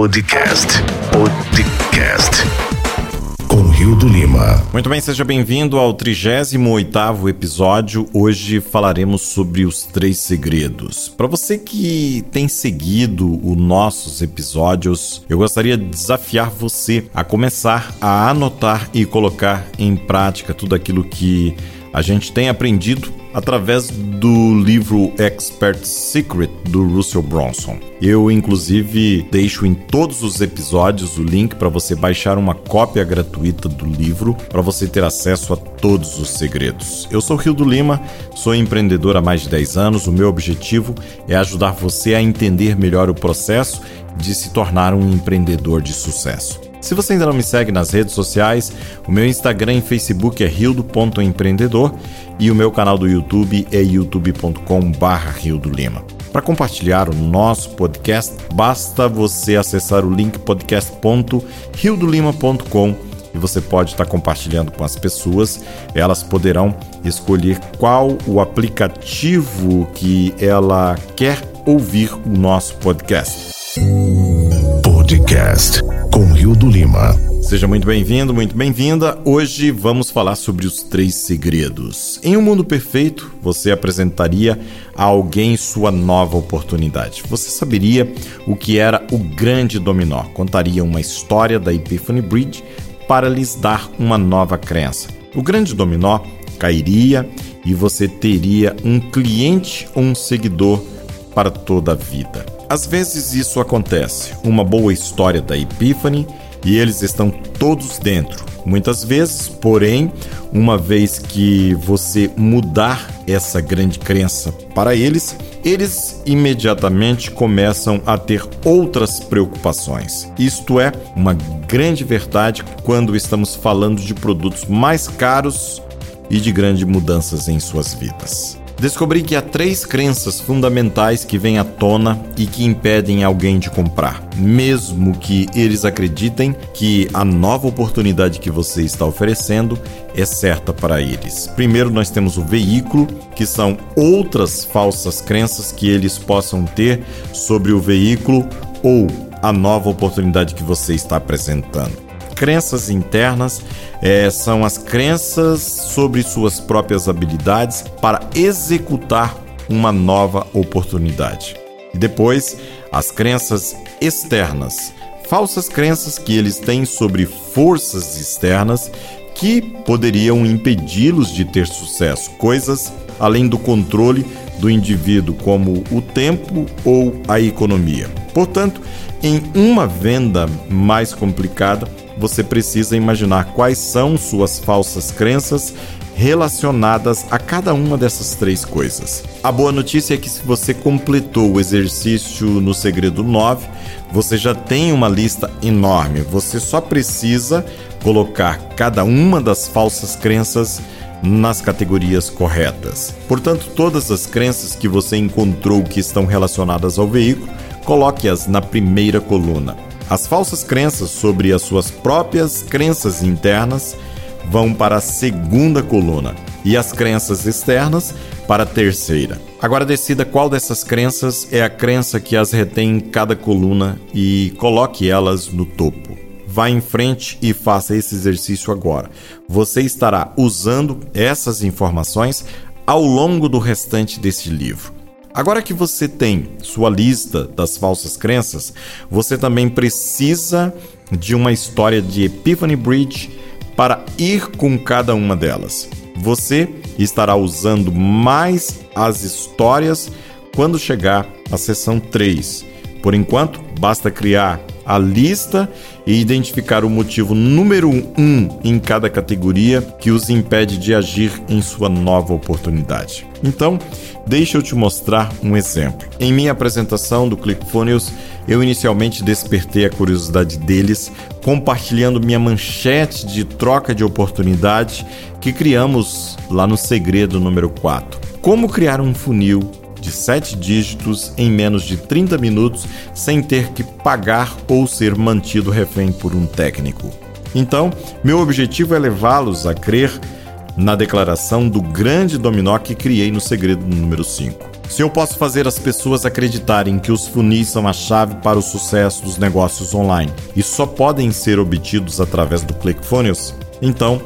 Podcast. Podcast. Com Rio do Lima. Muito bem, seja bem-vindo ao 38º episódio. Hoje falaremos sobre os três segredos. Para você que tem seguido os nossos episódios, eu gostaria de desafiar você a começar a anotar e colocar em prática tudo aquilo que a gente tem aprendido através do livro Expert Secret do Russell Bronson. Eu, inclusive, deixo em todos os episódios o link para você baixar uma cópia gratuita do livro para você ter acesso a todos os segredos. Eu sou Rio do Lima, sou empreendedor há mais de 10 anos. O meu objetivo é ajudar você a entender melhor o processo de se tornar um empreendedor de sucesso. Se você ainda não me segue nas redes sociais, o meu Instagram e Facebook é rildo.empreendedor e o meu canal do YouTube é youtube.com/rildo-lima. Para compartilhar o nosso podcast, basta você acessar o link podcast.riodolima.com e você pode estar compartilhando com as pessoas. Elas poderão escolher qual o aplicativo que ela quer ouvir o nosso podcast. Podcast com Rio do Lima. Seja muito bem-vindo, muito bem-vinda. Hoje vamos falar sobre os três segredos. Em um mundo perfeito, você apresentaria a alguém sua nova oportunidade. Você saberia o que era o grande dominó, contaria uma história da Epiphany Bridge para lhes dar uma nova crença. O grande dominó cairia e você teria um cliente ou um seguidor para toda a vida. Às vezes isso acontece. Uma boa história da Epiphany e eles estão todos dentro. Muitas vezes, porém, uma vez que você mudar essa grande crença para eles, eles imediatamente começam a ter outras preocupações. Isto é uma grande verdade quando estamos falando de produtos mais caros e de grandes mudanças em suas vidas. Descobri que há três crenças fundamentais que vêm à tona e que impedem alguém de comprar, mesmo que eles acreditem que a nova oportunidade que você está oferecendo é certa para eles. Primeiro, nós temos o veículo, que são outras falsas crenças que eles possam ter sobre o veículo ou a nova oportunidade que você está apresentando crenças internas é, são as crenças sobre suas próprias habilidades para executar uma nova oportunidade. E depois, as crenças externas, falsas crenças que eles têm sobre forças externas que poderiam impedi-los de ter sucesso, coisas além do controle do indivíduo, como o tempo ou a economia. Portanto, em uma venda mais complicada, você precisa imaginar quais são suas falsas crenças relacionadas a cada uma dessas três coisas. A boa notícia é que se você completou o exercício no segredo 9, você já tem uma lista enorme. Você só precisa colocar cada uma das falsas crenças nas categorias corretas. Portanto, todas as crenças que você encontrou que estão relacionadas ao veículo, coloque-as na primeira coluna. As falsas crenças sobre as suas próprias crenças internas vão para a segunda coluna e as crenças externas para a terceira. Agora decida qual dessas crenças é a crença que as retém em cada coluna e coloque elas no topo. Vá em frente e faça esse exercício agora. Você estará usando essas informações ao longo do restante deste livro. Agora que você tem sua lista das falsas crenças, você também precisa de uma história de Epiphany Bridge para ir com cada uma delas. Você estará usando mais as histórias quando chegar à sessão 3. Por enquanto, basta criar a lista e identificar o motivo número um em cada categoria que os impede de agir em sua nova oportunidade. Então, deixa eu te mostrar um exemplo. Em minha apresentação do ClickFunnels, eu inicialmente despertei a curiosidade deles, compartilhando minha manchete de troca de oportunidade que criamos lá no segredo número 4. Como criar um funil de 7 dígitos em menos de 30 minutos sem ter que pagar ou ser mantido refém por um técnico. Então, meu objetivo é levá-los a crer na declaração do grande dominó que criei no segredo número 5. Se eu posso fazer as pessoas acreditarem que os funis são a chave para o sucesso dos negócios online e só podem ser obtidos através do ClickFunnels, então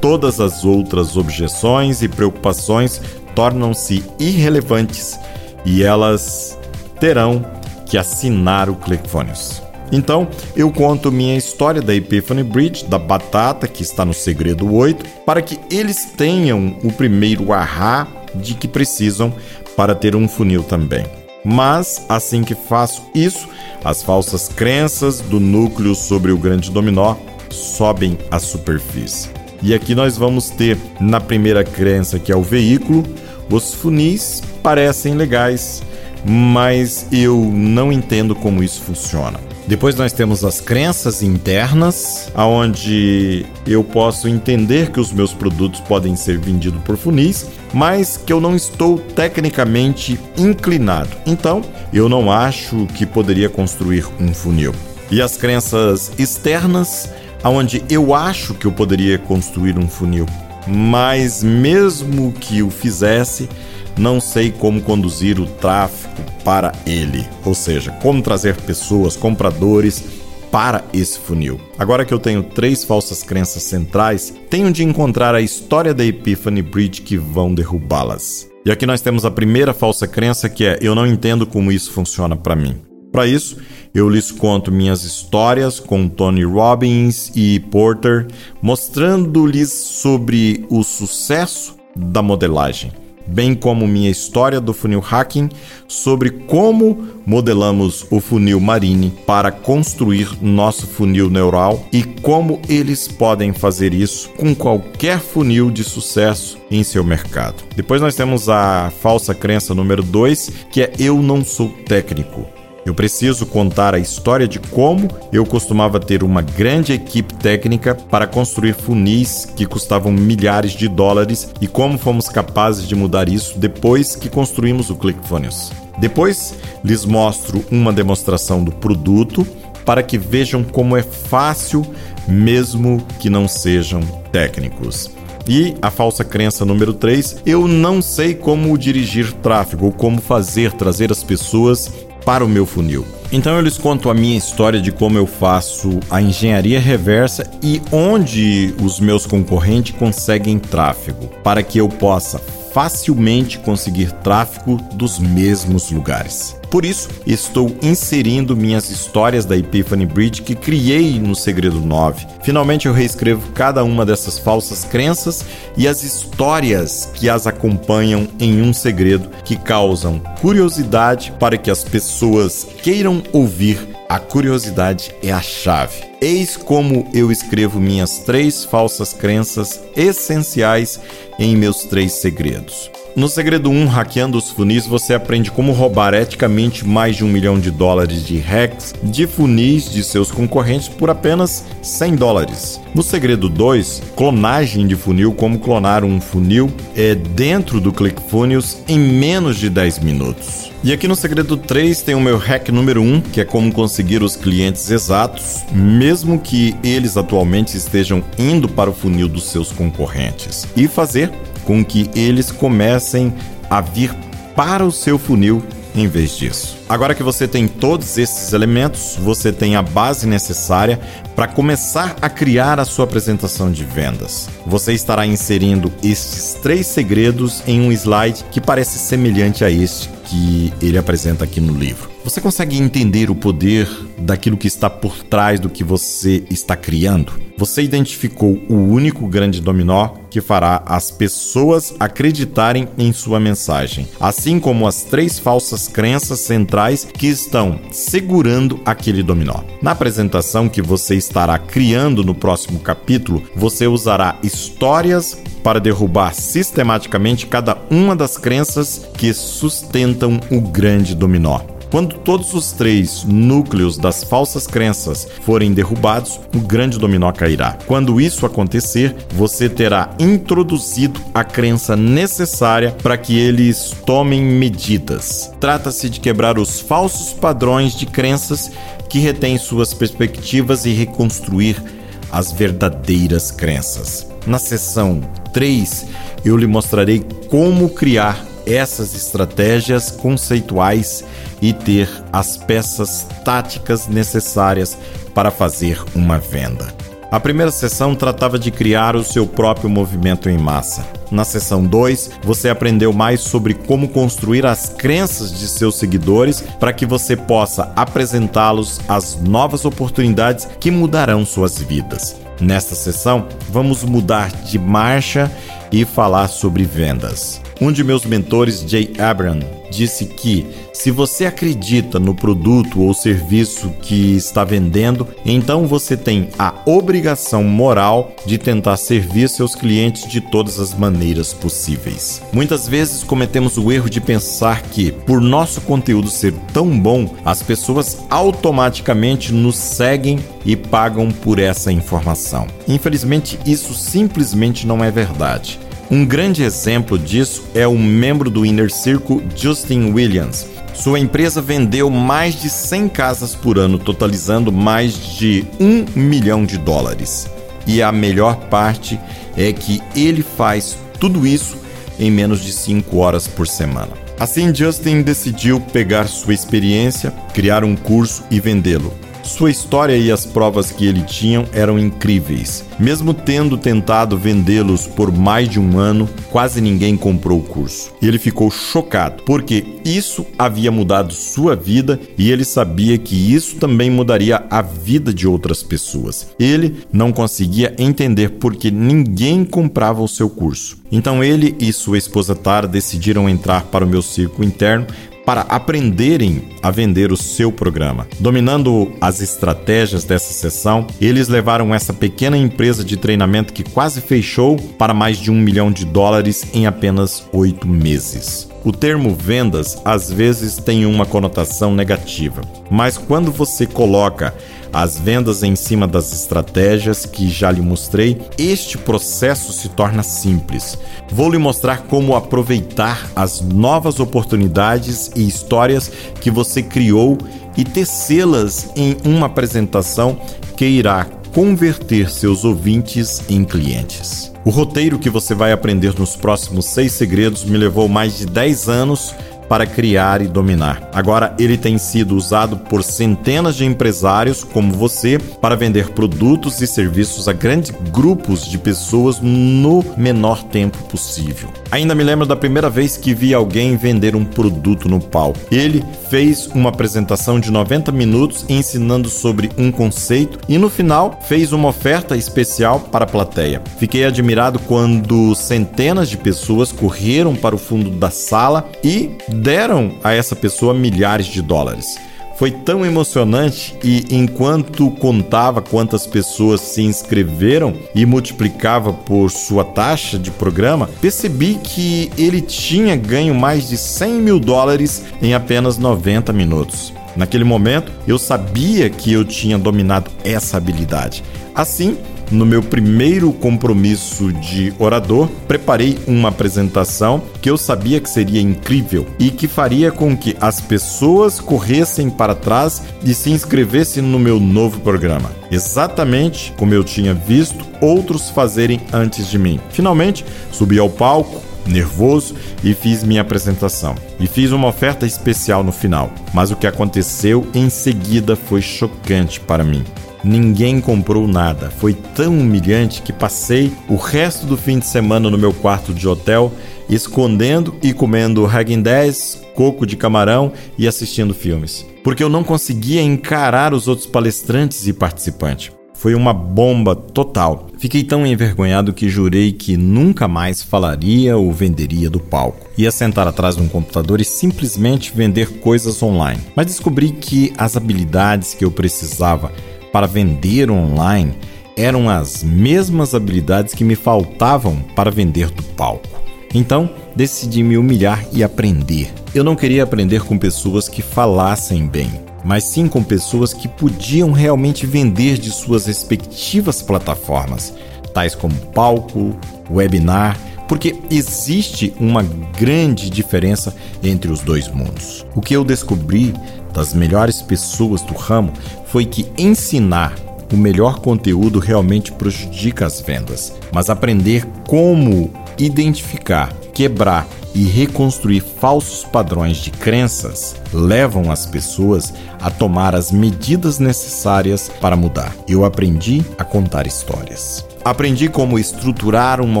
todas as outras objeções e preocupações tornam-se irrelevantes e elas terão que assinar o ClickFunnels. Então, eu conto minha história da Epiphany Bridge, da batata que está no segredo 8, para que eles tenham o primeiro ahá de que precisam para ter um funil também. Mas, assim que faço isso, as falsas crenças do núcleo sobre o grande dominó sobem à superfície. E aqui nós vamos ter, na primeira crença, que é o veículo, os funis parecem legais, mas eu não entendo como isso funciona. Depois nós temos as crenças internas, aonde eu posso entender que os meus produtos podem ser vendidos por funis, mas que eu não estou tecnicamente inclinado. Então, eu não acho que poderia construir um funil. E as crenças externas, aonde eu acho que eu poderia construir um funil, mas mesmo que o fizesse, não sei como conduzir o tráfego para ele, ou seja, como trazer pessoas, compradores para esse funil. Agora que eu tenho três falsas crenças centrais, tenho de encontrar a história da Epiphany Bridge que vão derrubá-las. E aqui nós temos a primeira falsa crença que é: eu não entendo como isso funciona para mim. Para isso, eu lhes conto minhas histórias com Tony Robbins e Porter, mostrando-lhes sobre o sucesso da modelagem bem como minha história do funil hacking sobre como modelamos o funil Marine para construir nosso funil neural e como eles podem fazer isso com qualquer funil de sucesso em seu mercado. Depois nós temos a falsa crença número 2, que é eu não sou técnico. Eu preciso contar a história de como eu costumava ter uma grande equipe técnica para construir funis que custavam milhares de dólares e como fomos capazes de mudar isso depois que construímos o ClickFunnels. Depois, lhes mostro uma demonstração do produto para que vejam como é fácil, mesmo que não sejam técnicos. E a falsa crença número 3, eu não sei como dirigir tráfego ou como fazer trazer as pessoas para o meu funil. Então eu lhes conto a minha história de como eu faço a engenharia reversa e onde os meus concorrentes conseguem tráfego, para que eu possa facilmente conseguir tráfego dos mesmos lugares. Por isso, estou inserindo minhas histórias da Epiphany Bridge que criei no Segredo 9. Finalmente, eu reescrevo cada uma dessas falsas crenças e as histórias que as acompanham em um segredo que causam curiosidade para que as pessoas queiram ouvir. A curiosidade é a chave. Eis como eu escrevo minhas três falsas crenças essenciais em meus três segredos. No segredo 1, hackeando os funis, você aprende como roubar eticamente mais de um milhão de dólares de hacks de funis de seus concorrentes por apenas 100 dólares. No segredo 2, clonagem de funil, como clonar um funil é dentro do ClickFunnels em menos de 10 minutos. E aqui no segredo 3 tem o meu hack número 1, que é como conseguir os clientes exatos, mesmo que eles atualmente estejam indo para o funil dos seus concorrentes, e fazer com que eles comecem a vir para o seu funil em vez disso. Agora que você tem todos esses elementos, você tem a base necessária para começar a criar a sua apresentação de vendas. Você estará inserindo estes três segredos em um slide que parece semelhante a este que ele apresenta aqui no livro. Você consegue entender o poder daquilo que está por trás do que você está criando? Você identificou o único grande dominó que fará as pessoas acreditarem em sua mensagem, assim como as três falsas crenças centrais que estão segurando aquele dominó. Na apresentação que você estará criando no próximo capítulo, você usará histórias para derrubar sistematicamente cada uma das crenças que sustentam o grande dominó. Quando todos os três núcleos das falsas crenças forem derrubados, o grande dominó cairá. Quando isso acontecer, você terá introduzido a crença necessária para que eles tomem medidas. Trata-se de quebrar os falsos padrões de crenças que retêm suas perspectivas e reconstruir as verdadeiras crenças. Na sessão 3, eu lhe mostrarei como criar essas estratégias conceituais e ter as peças táticas necessárias para fazer uma venda. A primeira sessão tratava de criar o seu próprio movimento em massa. Na sessão 2, você aprendeu mais sobre como construir as crenças de seus seguidores para que você possa apresentá-los às novas oportunidades que mudarão suas vidas. Nesta sessão, vamos mudar de marcha e falar sobre vendas. Um de meus mentores, Jay Abram, disse que se você acredita no produto ou serviço que está vendendo, então você tem a obrigação moral de tentar servir seus clientes de todas as maneiras possíveis. Muitas vezes cometemos o erro de pensar que, por nosso conteúdo ser tão bom, as pessoas automaticamente nos seguem e pagam por essa informação. Infelizmente, isso simplesmente não é verdade. Um grande exemplo disso é o membro do Inner Circle Justin Williams. Sua empresa vendeu mais de 100 casas por ano, totalizando mais de um milhão de dólares. E a melhor parte é que ele faz tudo isso em menos de 5 horas por semana. Assim, Justin decidiu pegar sua experiência, criar um curso e vendê-lo. Sua história e as provas que ele tinha eram incríveis. Mesmo tendo tentado vendê-los por mais de um ano, quase ninguém comprou o curso. Ele ficou chocado, porque isso havia mudado sua vida e ele sabia que isso também mudaria a vida de outras pessoas. Ele não conseguia entender porque ninguém comprava o seu curso. Então ele e sua esposa Tara decidiram entrar para o meu círculo interno para aprenderem a vender o seu programa. Dominando as estratégias dessa sessão, eles levaram essa pequena empresa de treinamento que quase fechou para mais de um milhão de dólares em apenas oito meses. O termo vendas às vezes tem uma conotação negativa, mas quando você coloca as vendas em cima das estratégias que já lhe mostrei, este processo se torna simples. Vou lhe mostrar como aproveitar as novas oportunidades e histórias que você criou e tecê-las em uma apresentação que irá converter seus ouvintes em clientes. O roteiro que você vai aprender nos próximos seis segredos me levou mais de 10 anos para criar e dominar. Agora ele tem sido usado por centenas de empresários como você para vender produtos e serviços a grandes grupos de pessoas no menor tempo possível. Ainda me lembro da primeira vez que vi alguém vender um produto no palco. Ele fez uma apresentação de 90 minutos ensinando sobre um conceito e no final fez uma oferta especial para a plateia. Fiquei admirado quando centenas de pessoas correram para o fundo da sala e deram a essa pessoa milhares de dólares. Foi tão emocionante e enquanto contava quantas pessoas se inscreveram e multiplicava por sua taxa de programa, percebi que ele tinha ganho mais de 100 mil dólares em apenas 90 minutos. Naquele momento, eu sabia que eu tinha dominado essa habilidade. Assim, no meu primeiro compromisso de orador, preparei uma apresentação que eu sabia que seria incrível e que faria com que as pessoas corressem para trás e se inscrevessem no meu novo programa. Exatamente como eu tinha visto outros fazerem antes de mim. Finalmente, subi ao palco, nervoso e fiz minha apresentação. E fiz uma oferta especial no final. Mas o que aconteceu em seguida foi chocante para mim. Ninguém comprou nada. Foi tão humilhante que passei o resto do fim de semana no meu quarto de hotel, escondendo e comendo Hagen 10, coco de camarão e assistindo filmes. Porque eu não conseguia encarar os outros palestrantes e participantes. Foi uma bomba total. Fiquei tão envergonhado que jurei que nunca mais falaria ou venderia do palco. Ia sentar atrás de um computador e simplesmente vender coisas online. Mas descobri que as habilidades que eu precisava para vender online eram as mesmas habilidades que me faltavam para vender do palco. Então, decidi me humilhar e aprender. Eu não queria aprender com pessoas que falassem bem, mas sim com pessoas que podiam realmente vender de suas respectivas plataformas, tais como palco, webinar, porque existe uma grande diferença entre os dois mundos. O que eu descobri das melhores pessoas do ramo foi que ensinar o melhor conteúdo realmente prejudica as vendas, mas aprender como identificar, quebrar e reconstruir falsos padrões de crenças levam as pessoas a tomar as medidas necessárias para mudar. Eu aprendi a contar histórias. Aprendi como estruturar uma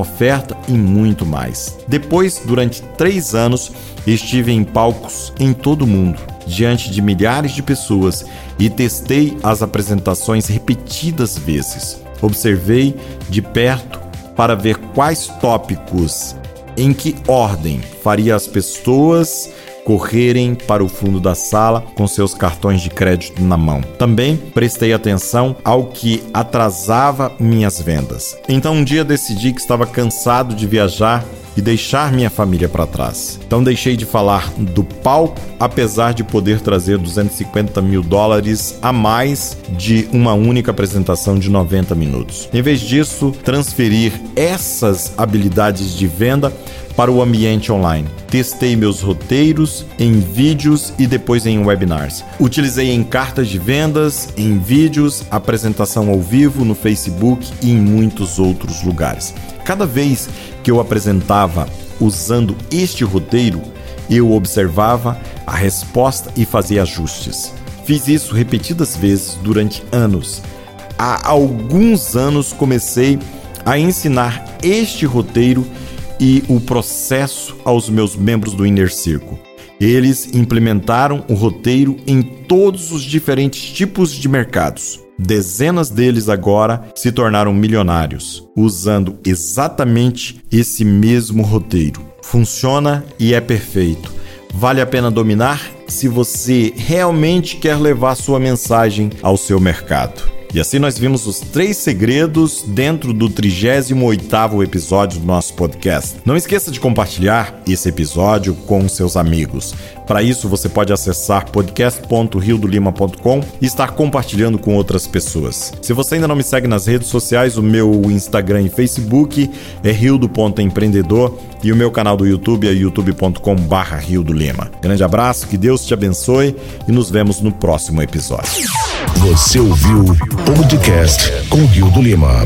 oferta e muito mais. Depois, durante três anos, estive em palcos em todo o mundo, diante de milhares de pessoas e testei as apresentações repetidas vezes. Observei de perto para ver quais tópicos, em que ordem faria as pessoas correrem para o fundo da sala com seus cartões de crédito na mão. Também prestei atenção ao que atrasava minhas vendas. Então um dia decidi que estava cansado de viajar e deixar minha família para trás. Então deixei de falar do palco, apesar de poder trazer 250 mil dólares a mais de uma única apresentação de 90 minutos. Em vez disso, transferir essas habilidades de venda para o ambiente online. Testei meus roteiros em vídeos e depois em webinars. Utilizei em cartas de vendas, em vídeos, apresentação ao vivo no Facebook e em muitos outros lugares. Cada vez que eu apresentava usando este roteiro, eu observava a resposta e fazia ajustes. Fiz isso repetidas vezes durante anos. Há alguns anos comecei a ensinar este roteiro e o processo aos meus membros do Inner Circle. Eles implementaram o roteiro em todos os diferentes tipos de mercados. Dezenas deles agora se tornaram milionários, usando exatamente esse mesmo roteiro. Funciona e é perfeito. Vale a pena dominar se você realmente quer levar sua mensagem ao seu mercado. E assim nós vimos os três segredos dentro do 38º episódio do nosso podcast. Não esqueça de compartilhar esse episódio com seus amigos. Para isso, você pode acessar podcast.riodolima.com e estar compartilhando com outras pessoas. Se você ainda não me segue nas redes sociais, o meu Instagram e Facebook é rildo.empreendedor e o meu canal do YouTube é do Lima. Grande abraço, que Deus te abençoe e nos vemos no próximo episódio. Você ouviu o podcast com Rio do Lima.